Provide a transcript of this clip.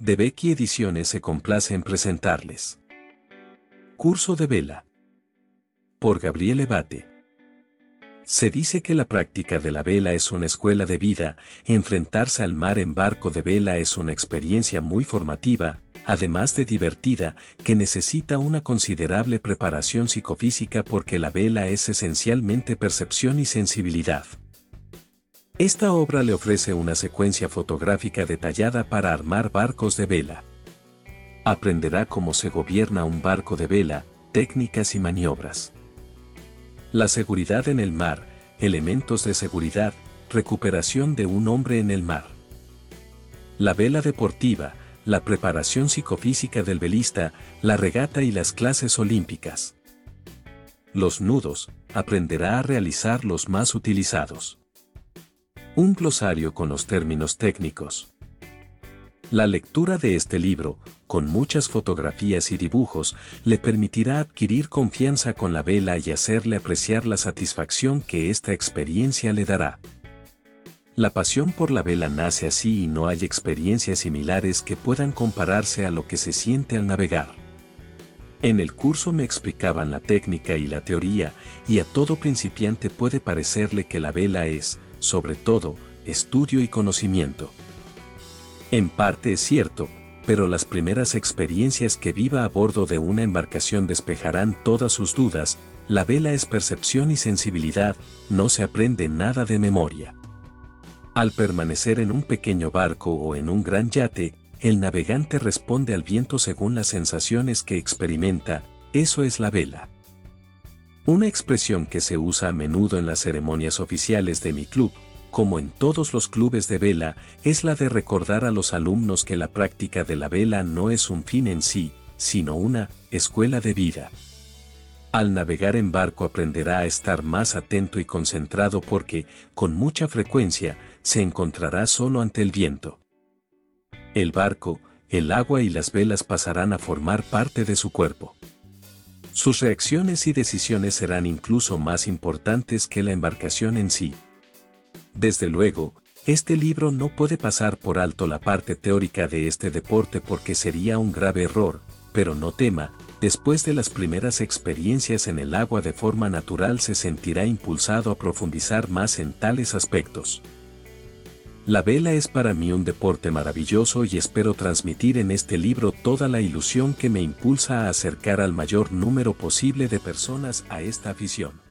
De Becky Ediciones se complace en presentarles. Curso de vela. Por Gabriel Ebate. Se dice que la práctica de la vela es una escuela de vida, enfrentarse al mar en barco de vela es una experiencia muy formativa, además de divertida, que necesita una considerable preparación psicofísica porque la vela es esencialmente percepción y sensibilidad. Esta obra le ofrece una secuencia fotográfica detallada para armar barcos de vela. Aprenderá cómo se gobierna un barco de vela, técnicas y maniobras. La seguridad en el mar, elementos de seguridad, recuperación de un hombre en el mar. La vela deportiva, la preparación psicofísica del velista, la regata y las clases olímpicas. Los nudos, aprenderá a realizar los más utilizados. Un glosario con los términos técnicos. La lectura de este libro, con muchas fotografías y dibujos, le permitirá adquirir confianza con la vela y hacerle apreciar la satisfacción que esta experiencia le dará. La pasión por la vela nace así y no hay experiencias similares que puedan compararse a lo que se siente al navegar. En el curso me explicaban la técnica y la teoría, y a todo principiante puede parecerle que la vela es, sobre todo, estudio y conocimiento. En parte es cierto, pero las primeras experiencias que viva a bordo de una embarcación despejarán todas sus dudas, la vela es percepción y sensibilidad, no se aprende nada de memoria. Al permanecer en un pequeño barco o en un gran yate, el navegante responde al viento según las sensaciones que experimenta, eso es la vela. Una expresión que se usa a menudo en las ceremonias oficiales de mi club, como en todos los clubes de vela, es la de recordar a los alumnos que la práctica de la vela no es un fin en sí, sino una escuela de vida. Al navegar en barco aprenderá a estar más atento y concentrado porque, con mucha frecuencia, se encontrará solo ante el viento. El barco, el agua y las velas pasarán a formar parte de su cuerpo. Sus reacciones y decisiones serán incluso más importantes que la embarcación en sí. Desde luego, este libro no puede pasar por alto la parte teórica de este deporte porque sería un grave error, pero no tema, después de las primeras experiencias en el agua de forma natural se sentirá impulsado a profundizar más en tales aspectos. La vela es para mí un deporte maravilloso y espero transmitir en este libro toda la ilusión que me impulsa a acercar al mayor número posible de personas a esta afición.